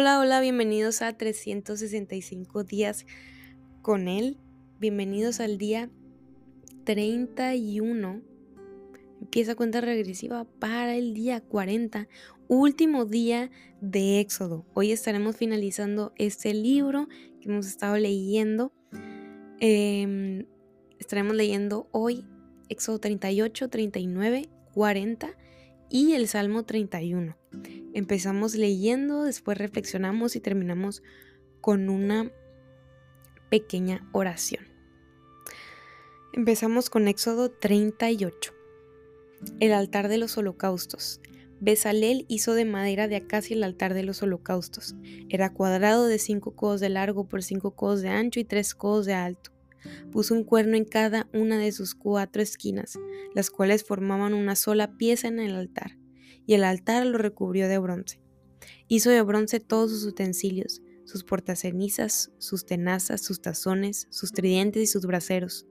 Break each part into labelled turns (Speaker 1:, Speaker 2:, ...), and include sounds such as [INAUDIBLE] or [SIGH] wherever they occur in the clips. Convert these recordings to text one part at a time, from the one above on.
Speaker 1: Hola, hola, bienvenidos a 365 días con él. Bienvenidos al día 31. Empieza cuenta regresiva para el día 40, último día de Éxodo. Hoy estaremos finalizando este libro que hemos estado leyendo. Em, estaremos leyendo hoy Éxodo 38, 39, 40 y el Salmo 31. Empezamos leyendo, después reflexionamos y terminamos con una pequeña oración. Empezamos con Éxodo 38. El altar de los holocaustos. Besalel hizo de madera de acacia el altar de los holocaustos. Era cuadrado de cinco codos de largo por cinco codos de ancho y tres codos de alto. Puso un cuerno en cada una de sus cuatro esquinas, las cuales formaban una sola pieza en el altar, y el altar lo recubrió de bronce. Hizo de bronce todos sus utensilios, sus portacenizas, sus tenazas, sus tazones, sus tridentes y sus braseros.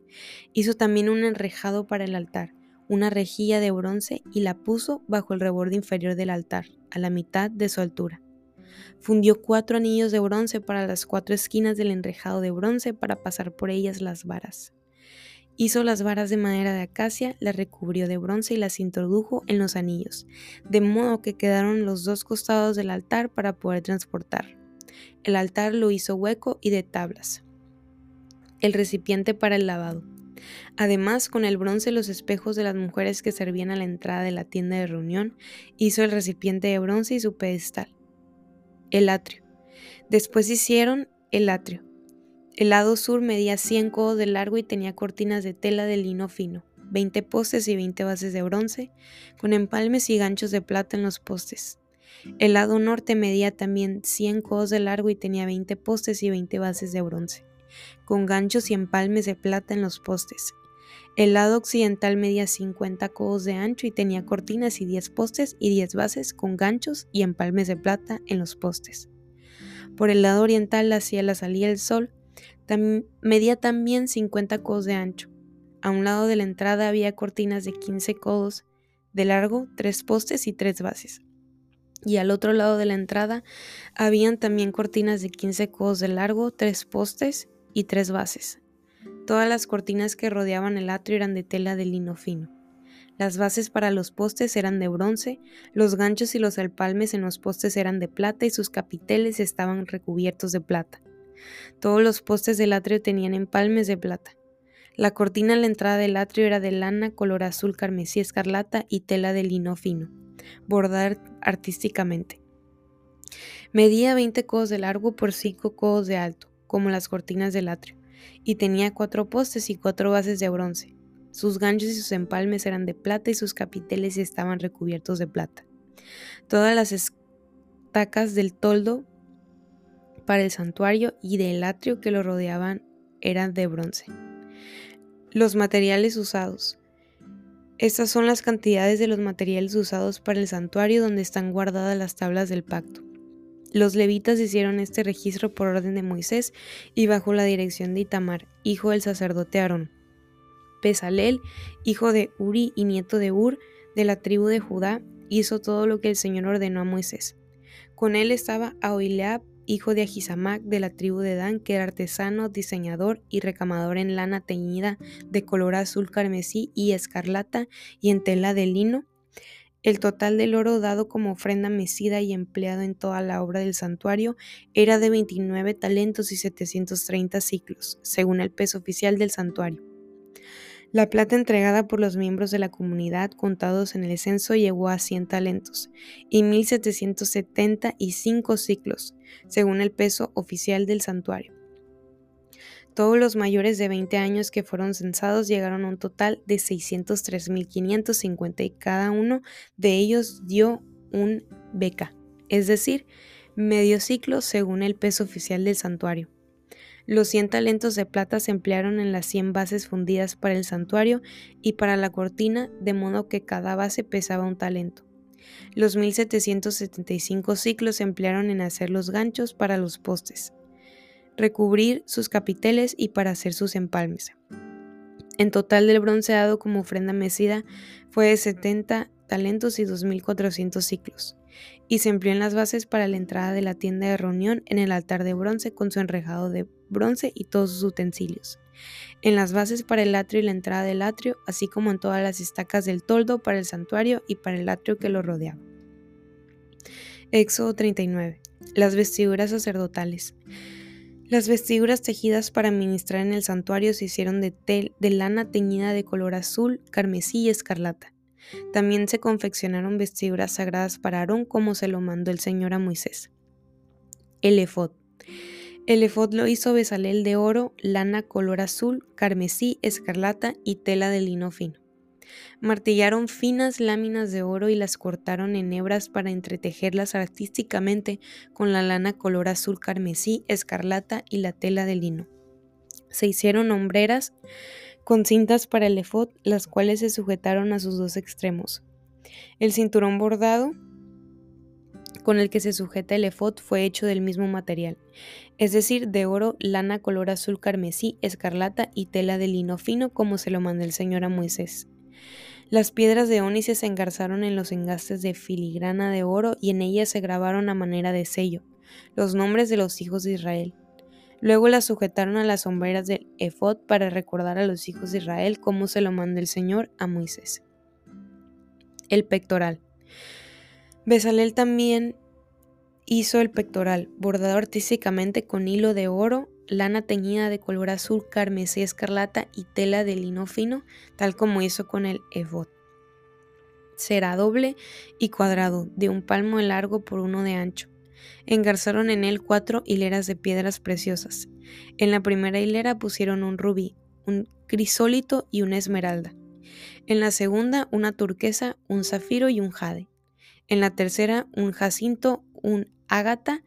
Speaker 1: Hizo también un enrejado para el altar, una rejilla de bronce y la puso bajo el reborde inferior del altar, a la mitad de su altura. Fundió cuatro anillos de bronce para las cuatro esquinas del enrejado de bronce para pasar por ellas las varas. Hizo las varas de madera de acacia, las recubrió de bronce y las introdujo en los anillos, de modo que quedaron los dos costados del altar para poder transportar. El altar lo hizo hueco y de tablas. El recipiente para el lavado. Además, con el bronce los espejos de las mujeres que servían a la entrada de la tienda de reunión, hizo el recipiente de bronce y su pedestal el atrio. Después hicieron el atrio. El lado sur medía 100 codos de largo y tenía cortinas de tela de lino fino, 20 postes y 20 bases de bronce, con empalmes y ganchos de plata en los postes. El lado norte medía también 100 codos de largo y tenía 20 postes y 20 bases de bronce, con ganchos y empalmes de plata en los postes. El lado occidental medía 50 codos de ancho y tenía cortinas y 10 postes y 10 bases con ganchos y empalmes de plata en los postes. Por el lado oriental hacia la salida del sol medía también 50 codos de ancho. A un lado de la entrada había cortinas de 15 codos de largo, 3 postes y 3 bases. Y al otro lado de la entrada habían también cortinas de 15 codos de largo, 3 postes y 3 bases. Todas las cortinas que rodeaban el atrio eran de tela de lino fino. Las bases para los postes eran de bronce, los ganchos y los alpalmes en los postes eran de plata y sus capiteles estaban recubiertos de plata. Todos los postes del atrio tenían empalmes de plata. La cortina a la entrada del atrio era de lana color azul carmesí escarlata y tela de lino fino, bordar artísticamente. Medía 20 codos de largo por 5 codos de alto, como las cortinas del atrio y tenía cuatro postes y cuatro bases de bronce. Sus ganchos y sus empalmes eran de plata y sus capiteles estaban recubiertos de plata. Todas las estacas del toldo para el santuario y del atrio que lo rodeaban eran de bronce. Los materiales usados. Estas son las cantidades de los materiales usados para el santuario donde están guardadas las tablas del pacto. Los levitas hicieron este registro por orden de Moisés y bajo la dirección de Itamar, hijo del sacerdote Aarón. Pesalel, hijo de Uri y nieto de Ur, de la tribu de Judá, hizo todo lo que el Señor ordenó a Moisés. Con él estaba Ahoileab, hijo de Ahisamac, de la tribu de Dan, que era artesano, diseñador y recamador en lana teñida de color azul carmesí y escarlata y en tela de lino, el total del oro dado como ofrenda mecida y empleado en toda la obra del santuario era de 29 talentos y 730 ciclos, según el peso oficial del santuario. La plata entregada por los miembros de la comunidad contados en el censo llegó a 100 talentos y 1775 ciclos, según el peso oficial del santuario. Todos los mayores de 20 años que fueron censados llegaron a un total de 603.550 y cada uno de ellos dio un beca, es decir, medio ciclo según el peso oficial del santuario. Los 100 talentos de plata se emplearon en las 100 bases fundidas para el santuario y para la cortina, de modo que cada base pesaba un talento. Los 1775 ciclos se emplearon en hacer los ganchos para los postes recubrir sus capiteles y para hacer sus empalmes. En total del bronceado como ofrenda mecida fue de 70 talentos y 2.400 ciclos. Y se empleó en las bases para la entrada de la tienda de reunión en el altar de bronce con su enrejado de bronce y todos sus utensilios. En las bases para el atrio y la entrada del atrio, así como en todas las estacas del toldo para el santuario y para el atrio que lo rodeaba. Éxodo 39. Las vestiduras sacerdotales. Las vestiduras tejidas para ministrar en el santuario se hicieron de, tel, de lana teñida de color azul, carmesí y escarlata. También se confeccionaron vestiduras sagradas para Aarón como se lo mandó el Señor a Moisés. El efod. El efod lo hizo Besalel de oro, lana color azul, carmesí, escarlata y tela de lino fino. Martillaron finas láminas de oro y las cortaron en hebras para entretejerlas artísticamente con la lana color azul carmesí, escarlata y la tela de lino. Se hicieron hombreras con cintas para el efod, las cuales se sujetaron a sus dos extremos. El cinturón bordado con el que se sujeta el efod fue hecho del mismo material, es decir, de oro, lana color azul carmesí, escarlata y tela de lino fino como se lo mandó el Señor a Moisés. Las piedras de ónice se engarzaron en los engastes de filigrana de oro y en ellas se grabaron a manera de sello los nombres de los hijos de Israel. Luego las sujetaron a las sombreras del efod para recordar a los hijos de Israel cómo se lo mandó el Señor a Moisés. El pectoral. Besalel también hizo el pectoral, bordado artísticamente con hilo de oro, lana teñida de color azul, carmesí escarlata y tela de lino fino, tal como hizo con el efod. Será doble y cuadrado, de un palmo de largo por uno de ancho. Engarzaron en él cuatro hileras de piedras preciosas. En la primera hilera pusieron un rubí, un crisólito y una esmeralda. En la segunda una turquesa, un zafiro y un jade. En la tercera un jacinto, un ágata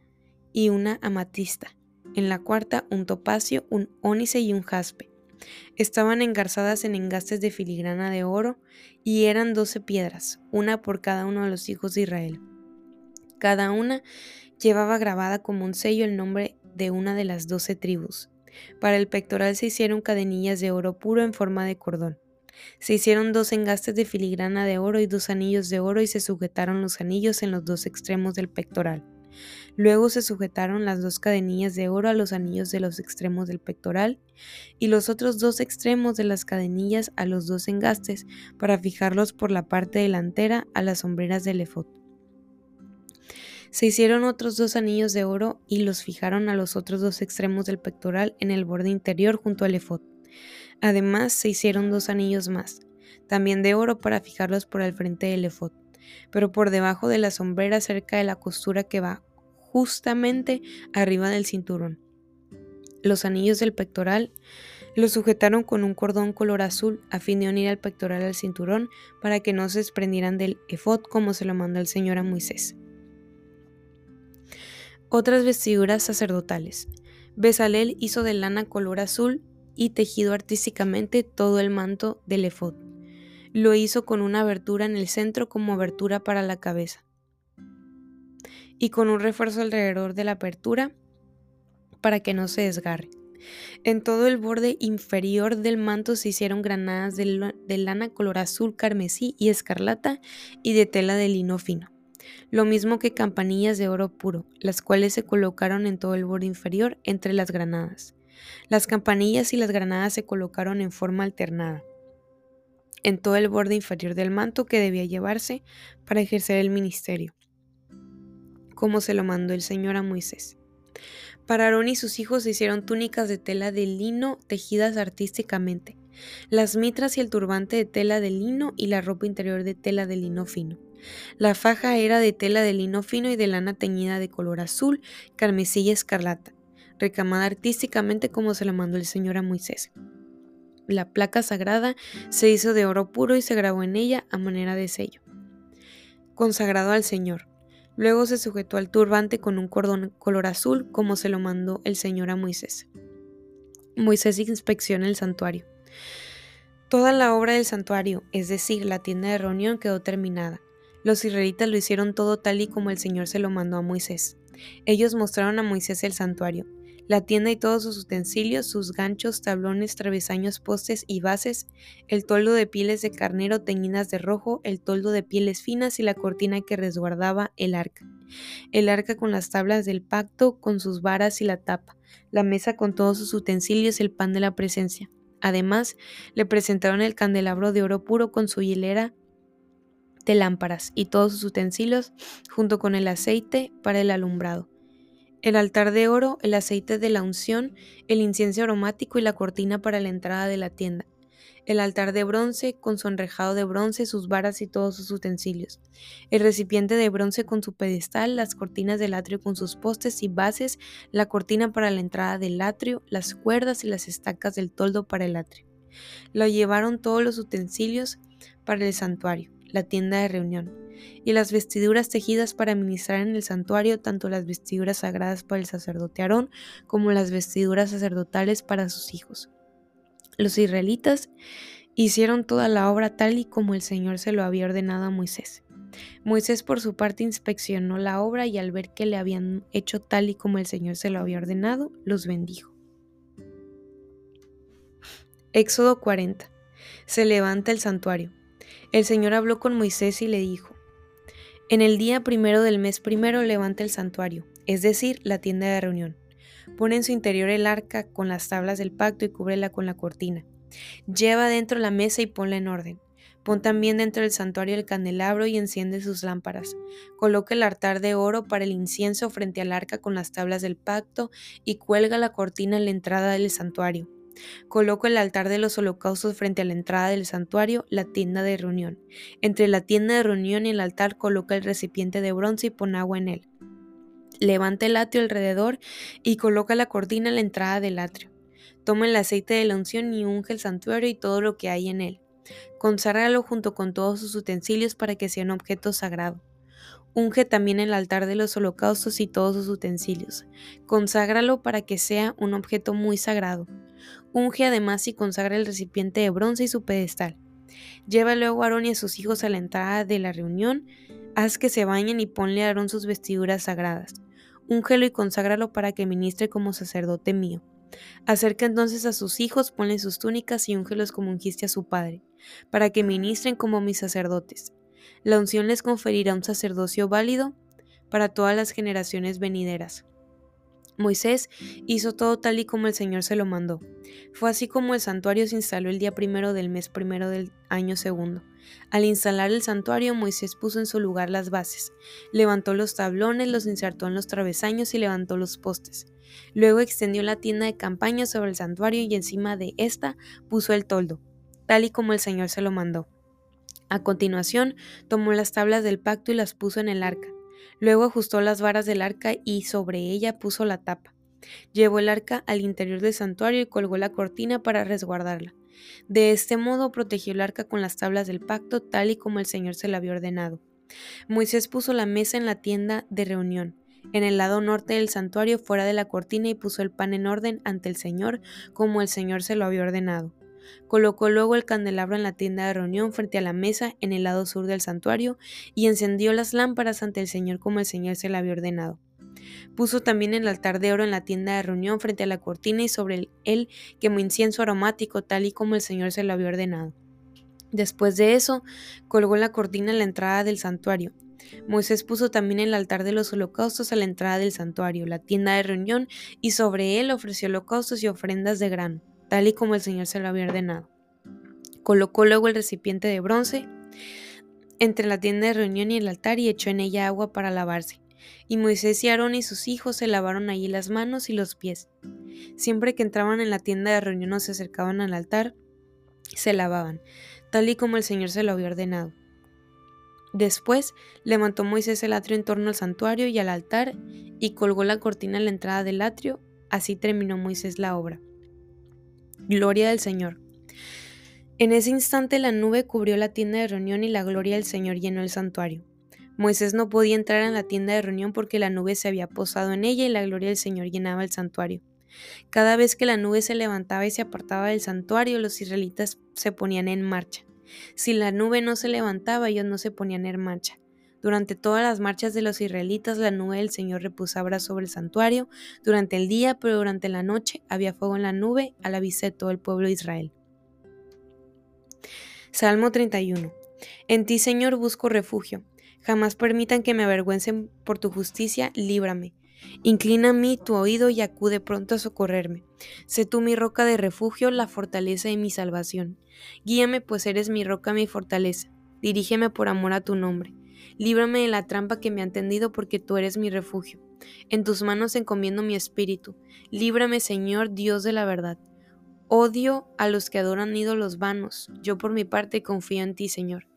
Speaker 1: y una amatista en la cuarta un topacio, un ónice y un jaspe. Estaban engarzadas en engastes de filigrana de oro y eran doce piedras, una por cada uno de los hijos de Israel. Cada una llevaba grabada como un sello el nombre de una de las doce tribus. Para el pectoral se hicieron cadenillas de oro puro en forma de cordón. Se hicieron dos engastes de filigrana de oro y dos anillos de oro y se sujetaron los anillos en los dos extremos del pectoral. Luego se sujetaron las dos cadenillas de oro a los anillos de los extremos del pectoral y los otros dos extremos de las cadenillas a los dos engastes para fijarlos por la parte delantera a las sombreras del efod. Se hicieron otros dos anillos de oro y los fijaron a los otros dos extremos del pectoral en el borde interior junto al efod. Además, se hicieron dos anillos más, también de oro para fijarlos por el frente del efod pero por debajo de la sombrera cerca de la costura que va justamente arriba del cinturón. Los anillos del pectoral los sujetaron con un cordón color azul a fin de unir al pectoral al cinturón para que no se desprendieran del efod como se lo mandó el Señor a Moisés. Otras vestiduras sacerdotales. Besalel hizo de lana color azul y tejido artísticamente todo el manto del efod. Lo hizo con una abertura en el centro como abertura para la cabeza y con un refuerzo alrededor de la apertura para que no se desgarre. En todo el borde inferior del manto se hicieron granadas de, lana color azul, carmesí y escarlata y de tela de lino fino. Lo mismo que campanillas de oro puro, las cuales se colocaron en todo el borde inferior entre las granadas. Las campanillas y las granadas se colocaron en forma alternada en todo el borde inferior del manto que debía llevarse para ejercer el ministerio, como se lo mandó el Señor a Moisés. Para Aarón y sus hijos se hicieron túnicas de tela de lino tejidas artísticamente, las mitras y el turbante de tela de lino y la ropa interior de tela de lino fino. La faja era de tela de lino fino y de lana teñida de color azul, carmesí escarlata, recamada artísticamente como se lo mandó el Señor a Moisés. La placa sagrada se hizo de oro puro y se grabó en ella a manera de sello. Consagrado al Señor. Luego se sujetó al turbante con un cordón color azul como se lo mandó el Señor a Moisés. Moisés inspecciona el santuario. Toda la obra del santuario, es decir, la tienda de reunión, quedó terminada. Los israelitas lo hicieron todo tal y como el Señor se lo mandó a Moisés. Ellos mostraron a Moisés el santuario, la tienda y todos sus utensilios, sus ganchos, tablones, travesaños, postes y bases, el toldo de pieles de carnero teñidas de rojo, el toldo de pieles finas y la cortina que resguardaba el arca. El arca con las tablas del pacto, con sus varas y la tapa, la mesa con todos sus utensilios, el pan de la presencia. Además, le presentaron el candelabro de oro puro con su hilera de lámparas y todos sus utensilios, junto con el aceite para el alumbrado el altar de oro, el aceite de la unción, el incienso aromático y la cortina para la entrada de la tienda, el altar de bronce con su enrejado de bronce, sus varas y todos sus utensilios, el recipiente de bronce con su pedestal, las cortinas del atrio con sus postes y bases, la cortina para la entrada del atrio, las cuerdas y las estacas del toldo para el atrio. Lo llevaron todos los utensilios para el santuario, la tienda de reunión, y las vestiduras tejidas para ministrar en el santuario, tanto las vestiduras sagradas para el sacerdote Aarón como las vestiduras sacerdotales para sus hijos. Los israelitas hicieron toda la obra tal y como el Señor se lo había ordenado a Moisés. Moisés por su parte inspeccionó la obra y al ver que le habían hecho tal y como el Señor se lo había ordenado, los bendijo. Éxodo 40. Se levanta el santuario. El Señor habló con Moisés y le dijo, En el día primero del mes primero levanta el santuario, es decir, la tienda de reunión. Pone en su interior el arca con las tablas del pacto y cúbrela con la cortina. Lleva dentro la mesa y ponla en orden. Pon también dentro del santuario el candelabro y enciende sus lámparas. Coloca el altar de oro para el incienso frente al arca con las tablas del pacto y cuelga la cortina en la entrada del santuario. Coloco el altar de los holocaustos frente a la entrada del santuario, la tienda de reunión. Entre la tienda de reunión y el altar coloca el recipiente de bronce y pon agua en él. Levanta el atrio alrededor y coloca la cortina en la entrada del atrio. Toma el aceite de la unción y unge el santuario y todo lo que hay en él. Conságralo junto con todos sus utensilios para que sea un objeto sagrado. Unge también el altar de los holocaustos y todos sus utensilios. Conságralo para que sea un objeto muy sagrado. Unge además y consagra el recipiente de bronce y su pedestal. Lleva luego a Aarón y a sus hijos a la entrada de la reunión. Haz que se bañen y ponle a Aarón sus vestiduras sagradas. Úngelo y conságralo para que ministre como sacerdote mío. Acerca entonces a sus hijos, ponle sus túnicas y úngelos como ungiste a su padre, para que ministren como mis sacerdotes. La unción les conferirá un sacerdocio válido para todas las generaciones venideras. Moisés hizo todo tal y como el Señor se lo mandó. Fue así como el santuario se instaló el día primero del mes primero del año segundo. Al instalar el santuario, Moisés puso en su lugar las bases, levantó los tablones, los insertó en los travesaños y levantó los postes. Luego extendió la tienda de campaña sobre el santuario y encima de ésta puso el toldo, tal y como el Señor se lo mandó. A continuación, tomó las tablas del pacto y las puso en el arca. Luego ajustó las varas del arca y sobre ella puso la tapa. Llevó el arca al interior del santuario y colgó la cortina para resguardarla. De este modo protegió el arca con las tablas del pacto tal y como el Señor se la había ordenado. Moisés puso la mesa en la tienda de reunión, en el lado norte del santuario fuera de la cortina y puso el pan en orden ante el Señor como el Señor se lo había ordenado. Colocó luego el candelabro en la tienda de reunión frente a la mesa en el lado sur del santuario y encendió las lámparas ante el Señor como el Señor se le había ordenado. Puso también el altar de oro en la tienda de reunión frente a la cortina y sobre él quemó incienso aromático tal y como el Señor se lo había ordenado. Después de eso, colgó la cortina en la entrada del santuario. Moisés puso también el altar de los holocaustos a la entrada del santuario, la tienda de reunión, y sobre él ofreció holocaustos y ofrendas de grano tal y como el Señor se lo había ordenado. Colocó luego el recipiente de bronce entre la tienda de reunión y el altar y echó en ella agua para lavarse. Y Moisés y Aarón y sus hijos se lavaron allí las manos y los pies. Siempre que entraban en la tienda de reunión o se acercaban al altar, se lavaban, tal y como el Señor se lo había ordenado. Después levantó Moisés el atrio en torno al santuario y al altar y colgó la cortina en la entrada del atrio. Así terminó Moisés la obra. Gloria del Señor. En ese instante la nube cubrió la tienda de reunión y la gloria del Señor llenó el santuario. Moisés no podía entrar en la tienda de reunión porque la nube se había posado en ella y la gloria del Señor llenaba el santuario. Cada vez que la nube se levantaba y se apartaba del santuario, los israelitas se ponían en marcha. Si la nube no se levantaba, ellos no se ponían en marcha. Durante todas las marchas de los israelitas, la nube del Señor reposaba sobre el santuario durante el día, pero durante la noche había fuego en la nube a la vista de todo el pueblo de Israel. Salmo 31. En ti, Señor, busco refugio. Jamás permitan que me avergüencen por tu justicia, líbrame. Inclina a mí tu oído y acude pronto a socorrerme. Sé tú mi roca de refugio, la fortaleza de mi salvación. Guíame, pues eres mi roca, mi fortaleza. Dirígeme por amor a tu nombre. Líbrame de la trampa que me han tendido porque tú eres mi refugio. En tus manos encomiendo mi espíritu. Líbrame, Señor, Dios de la verdad. Odio a los que adoran ídolos vanos. Yo por mi parte confío en ti, Señor.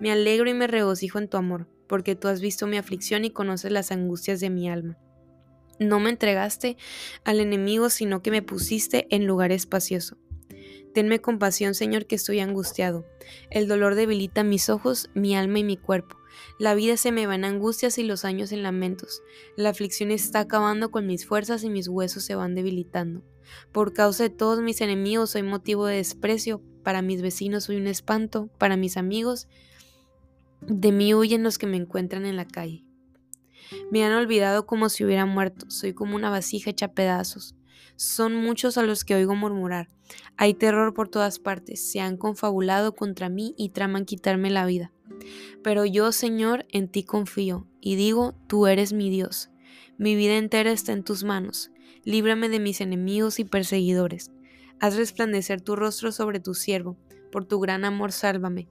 Speaker 1: Me alegro y me regocijo en tu amor, porque tú has visto mi aflicción y conoces las angustias de mi alma. No me entregaste al enemigo, sino que me pusiste en lugar espacioso. Tenme compasión, Señor, que estoy angustiado. El dolor debilita mis ojos, mi alma y mi cuerpo. La vida se me va en angustias y los años en lamentos. La aflicción está acabando con mis fuerzas y mis huesos se van debilitando. Por causa de todos mis enemigos soy motivo de desprecio. Para mis vecinos soy un espanto. Para mis amigos, de mí huyen los que me encuentran en la calle. Me han olvidado como si hubiera muerto. Soy como una vasija hecha pedazos. Son muchos a los que oigo murmurar. Hay terror por todas partes. Se han confabulado contra mí y traman quitarme la vida. Pero yo, Señor, en ti confío y digo, tú eres mi Dios. Mi vida entera está en tus manos. Líbrame de mis enemigos y perseguidores. Haz resplandecer tu rostro sobre tu siervo. Por tu gran amor, sálvame.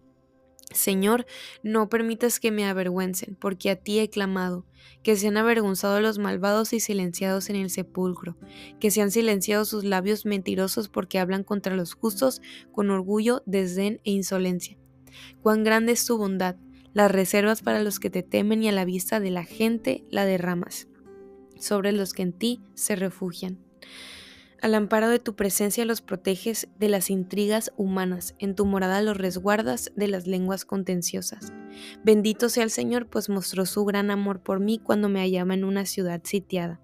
Speaker 1: Señor, no permitas que me avergüencen, porque a ti he clamado, que sean avergonzados los malvados y silenciados en el sepulcro, que sean silenciados sus labios mentirosos porque hablan contra los justos con orgullo, desdén e insolencia. Cuán grande es tu bondad, las reservas para los que te temen y a la vista de la gente la derramas, sobre los que en ti se refugian. Al amparo de tu presencia los proteges de las intrigas humanas, en tu morada los resguardas de las lenguas contenciosas. Bendito sea el Señor, pues mostró su gran amor por mí cuando me hallaba en una ciudad sitiada.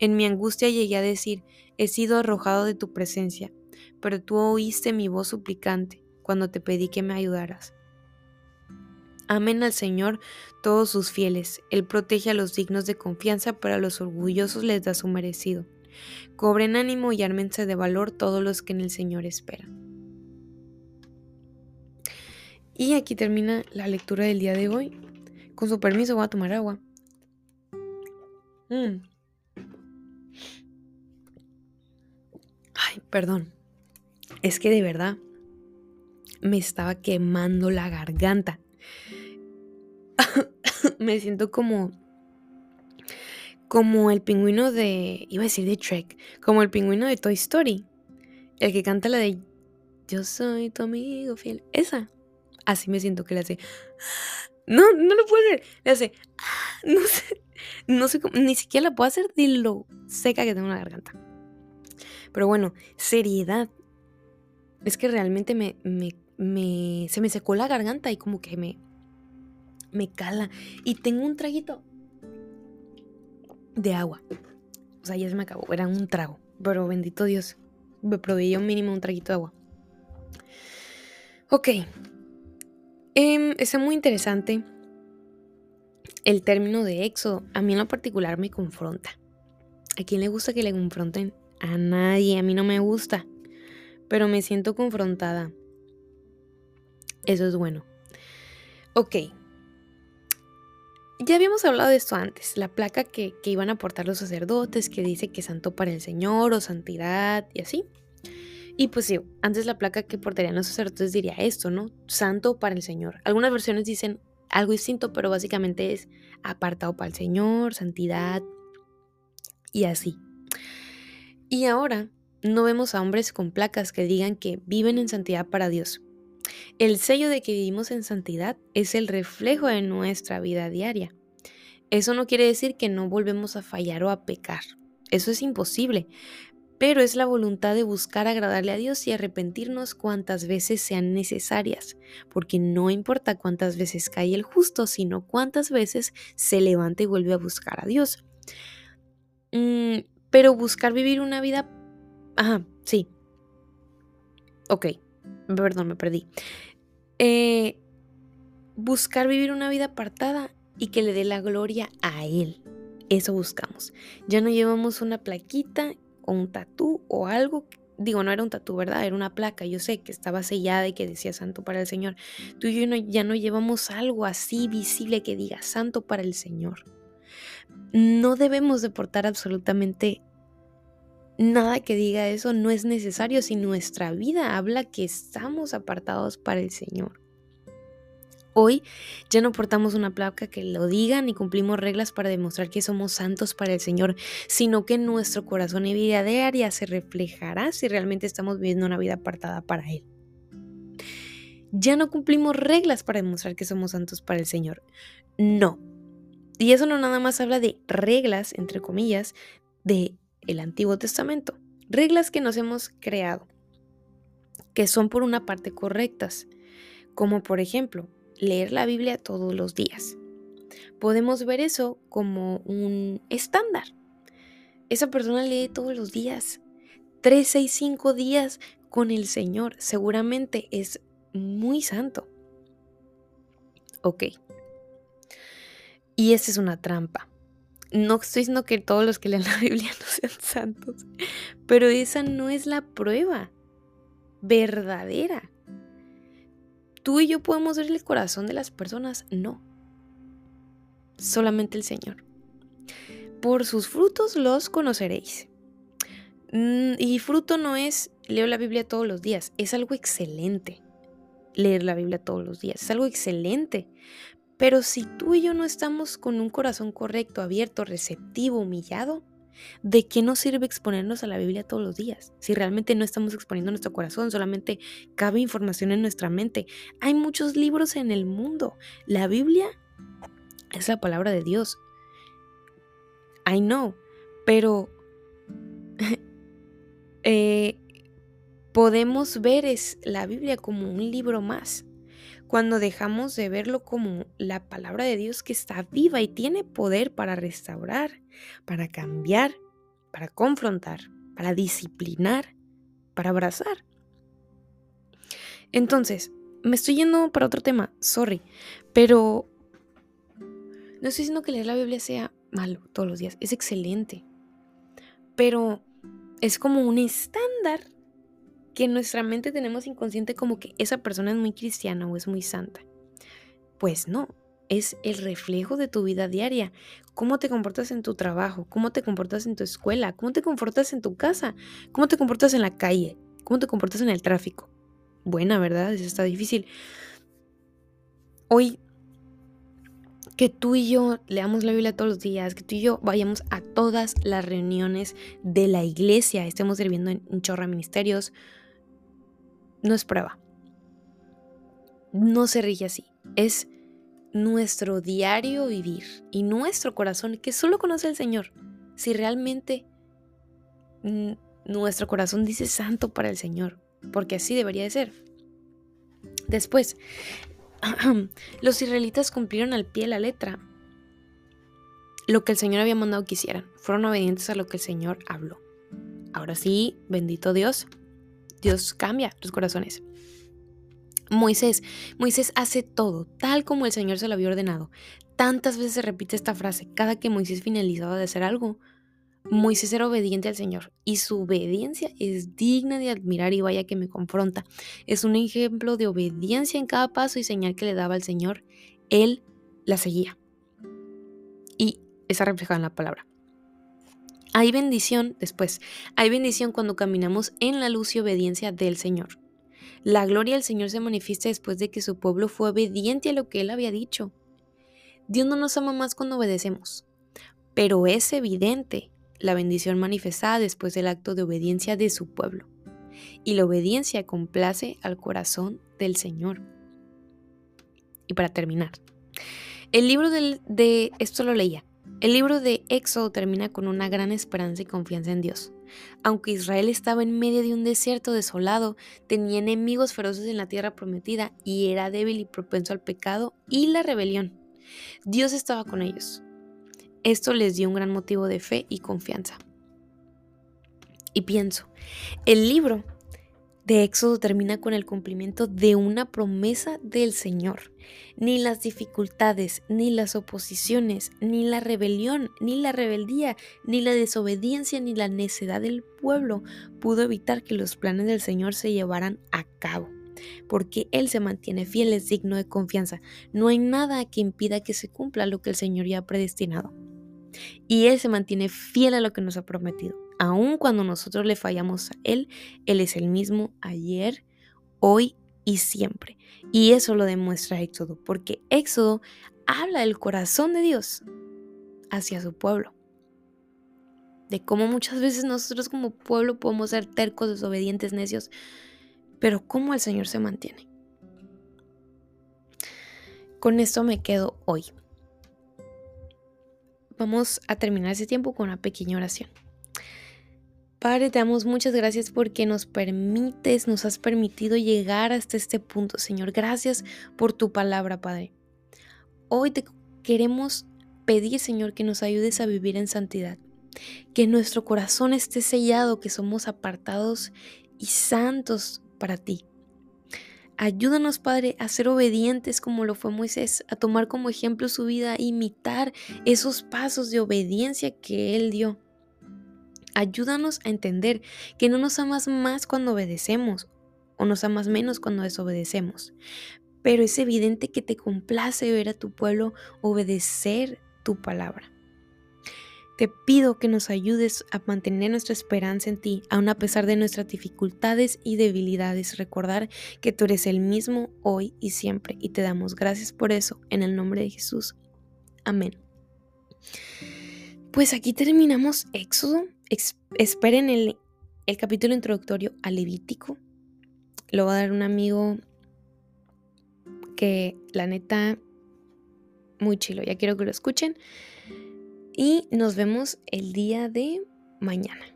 Speaker 1: En mi angustia llegué a decir, he sido arrojado de tu presencia, pero tú oíste mi voz suplicante cuando te pedí que me ayudaras. Amen al Señor todos sus fieles, Él protege a los dignos de confianza, pero a los orgullosos les da su merecido. Cobren ánimo y ármense de valor todos los que en el Señor esperan. Y aquí termina la lectura del día de hoy. Con su permiso voy a tomar agua. Mm. Ay, perdón. Es que de verdad me estaba quemando la garganta. [LAUGHS] me siento como como el pingüino de, iba a decir de Trek, como el pingüino de Toy Story, el que canta la de Yo soy tu amigo fiel, esa, así me siento que le hace, [GASPS] no, no lo puedo hacer, le hace, [GASPS] no sé, no sé cómo, ni siquiera la puedo hacer de lo seca que tengo la garganta. Pero bueno, seriedad. Es que realmente me, me, me, se me secó la garganta y como que me, me cala. Y tengo un traguito de agua. O sea, ya se me acabó, era un trago. Pero bendito Dios, me proveía un mínimo un traguito de agua. Ok. Eh, está muy interesante el término de éxodo. A mí en lo particular me confronta. ¿A quién le gusta que le confronten? A nadie, a mí no me gusta. Pero me siento confrontada. Eso es bueno. Ok, ya habíamos hablado de esto antes, la placa que, iban a portar los sacerdotes, que dice que santo para el Señor o santidad y así. Y pues sí, antes la placa que portarían los sacerdotes diría esto, ¿no? Santo para el Señor. Algunas versiones dicen algo distinto, pero básicamente es apartado para el Señor, santidad y así. Y ahora no vemos a hombres con placas que digan que viven en santidad para Dios. El sello de que vivimos en santidad es el reflejo de nuestra vida diaria. Eso no quiere decir que no volvemos a fallar o a pecar. Eso es imposible. Pero es la voluntad de buscar agradarle a Dios y arrepentirnos cuantas veces sean necesarias, porque no importa cuántas veces cae el justo, sino cuántas veces se levanta y vuelve a buscar a Dios. Mm, pero buscar vivir una vida... Ajá, sí. Ok, perdón, me perdí. Eh, buscar vivir una vida apartada y que le dé la gloria a Él. Eso buscamos. Ya no llevamos una plaquita o un tatú o algo. Digo, no era un tatú, ¿verdad? Era una placa. Yo sé que estaba sellada y que decía santo para el Señor. Tú y yo ya no llevamos algo así visible que diga santo para el Señor. No debemos deportar absolutamente nada que diga eso. No es necesario si nuestra vida habla que estamos apartados para el Señor. Hoy ya no portamos una placa que lo diga ni cumplimos reglas para demostrar que somos santos para el Señor, sino que nuestro corazón y vida diaria se reflejará si realmente estamos viviendo una vida apartada para Él. Ya no cumplimos reglas para demostrar que somos santos para el Señor. No. Y eso no nada más habla de reglas, entre comillas, de el Antiguo Testamento. Reglas que nos hemos creado, que son por una parte correctas, como por ejemplo leer la Biblia todos los días. Podemos ver eso como un estándar. Esa persona lee todos los días, tres, seis, cinco días con el Señor. Seguramente es muy santo. Ok. Y esa es una trampa. No estoy diciendo que todos los que leen la [LAUGHS] Biblia no sean santos, pero esa no es la prueba verdadera. ¿Tú y yo podemos ver el corazón de las personas? No. Solamente el Señor. Por sus frutos los conoceréis. Mm, y fruto no es leo la Biblia todos los días, es algo excelente. Leer la Biblia todos los días, es algo excelente. Pero si tú y yo no estamos con un corazón correcto, abierto, receptivo, humillado, ¿De qué nos sirve exponernos a la Biblia todos los días? Si realmente no estamos exponiendo nuestro corazón, solamente cabe información en nuestra mente. Hay muchos libros en el mundo. La Biblia es la palabra de Dios. I know, pero [LAUGHS] eh, podemos ver es la Biblia como un libro más cuando dejamos de verlo como la palabra de Dios que está viva y tiene poder para restaurar, para cambiar, para confrontar, para disciplinar, para abrazar. Entonces, me estoy yendo para otro tema, sorry, pero no estoy diciendo que leer la Biblia sea malo todos los días, es excelente, pero es como un estándar que en nuestra mente tenemos inconsciente como que esa persona es muy cristiana o es muy santa. Pues no, es el reflejo de tu vida diaria. Cómo te comportas en tu trabajo, cómo te comportas en tu escuela, cómo te comportas en tu casa, cómo te comportas en la calle, cómo te comportas en el tráfico. Buena, ¿verdad? Eso está difícil. Hoy, que tú y yo leamos la Biblia todos los días, que tú y yo vayamos a todas las reuniones de la iglesia, estemos sirviendo en de ministerios, no es prueba. No se rige así. Es nuestro diario vivir y nuestro corazón que solo conoce el Señor. Si realmente nuestro corazón dice santo para el Señor, porque así debería de ser. Después, [CLEARS THROAT] los israelitas cumplieron al pie la letra lo que el Señor había mandado que hicieran. Fueron obedientes a lo que el Señor habló. Ahora sí, bendito Dios, Dios cambia los corazones. Moisés, Moisés hace todo tal como el Señor se lo había ordenado. Tantas veces se repite esta frase, cada que Moisés finalizaba de hacer algo, Moisés era obediente al Señor y su obediencia es digna de admirar y vaya que me confronta. Es un ejemplo de obediencia en cada paso y señal que le daba al Señor. Él la seguía. Y está reflejado en la palabra. Hay bendición después, hay bendición cuando caminamos en la luz y obediencia del Señor. La gloria del Señor se manifiesta después de que su pueblo fue obediente a lo que Él había dicho. Dios no nos ama más cuando obedecemos, pero es evidente la bendición manifestada después del acto de obediencia de su pueblo. Y la obediencia complace al corazón del Señor. Y para terminar, el libro de esto lo leía, el libro de Éxodo termina con una gran esperanza y confianza en Dios. Aunque Israel estaba en medio de un desierto desolado, tenía enemigos feroces en la tierra prometida y era débil y propenso al pecado y la rebelión. Dios estaba con ellos. Esto les dio un gran motivo de fe y confianza. Y pienso, el libro de Éxodo termina con el cumplimiento de una promesa del Señor. Ni las dificultades, ni las oposiciones, ni la rebelión, ni la rebeldía, ni la desobediencia, ni la necedad del pueblo pudo evitar que los planes del Señor se llevaran a cabo. Porque Él se mantiene fiel, es digno de confianza. No hay nada que impida que se cumpla lo que el Señor ya ha predestinado. Y Él se mantiene fiel a lo que nos ha prometido. Aun cuando nosotros le fallamos a Él, Él es el mismo ayer, hoy y siempre. Y eso lo demuestra Éxodo, porque Éxodo habla del corazón de Dios hacia su pueblo. De cómo muchas veces nosotros como pueblo podemos ser tercos, desobedientes, necios, pero cómo el Señor se mantiene. Con esto me quedo hoy. Vamos a terminar ese tiempo con una pequeña oración. Padre, te damos muchas gracias porque nos permites, nos has permitido llegar hasta este punto, Señor. Gracias por tu palabra, Padre. Hoy te queremos pedir, Señor, que nos ayudes a vivir en santidad, que nuestro corazón esté sellado, que somos apartados y santos para ti. Ayúdanos, Padre, a ser obedientes como lo fue Moisés, a tomar como ejemplo su vida, imitar esos pasos de obediencia que él dio. Ayúdanos a entender que no nos amas más cuando obedecemos o nos amas menos cuando desobedecemos. Pero es evidente que te complace ver a tu pueblo obedecer tu palabra. Te pido que nos ayudes a mantener nuestra esperanza en ti, aun a pesar de nuestras dificultades y debilidades. Recordar que tú eres el mismo hoy y siempre. Y te damos gracias por eso, en el nombre de Jesús. Amén. Pues aquí terminamos Éxodo esperen el, el capítulo introductorio a Levítico. Lo va a dar un amigo que la neta, muy chilo. Ya quiero que lo escuchen. Y nos vemos el día de mañana.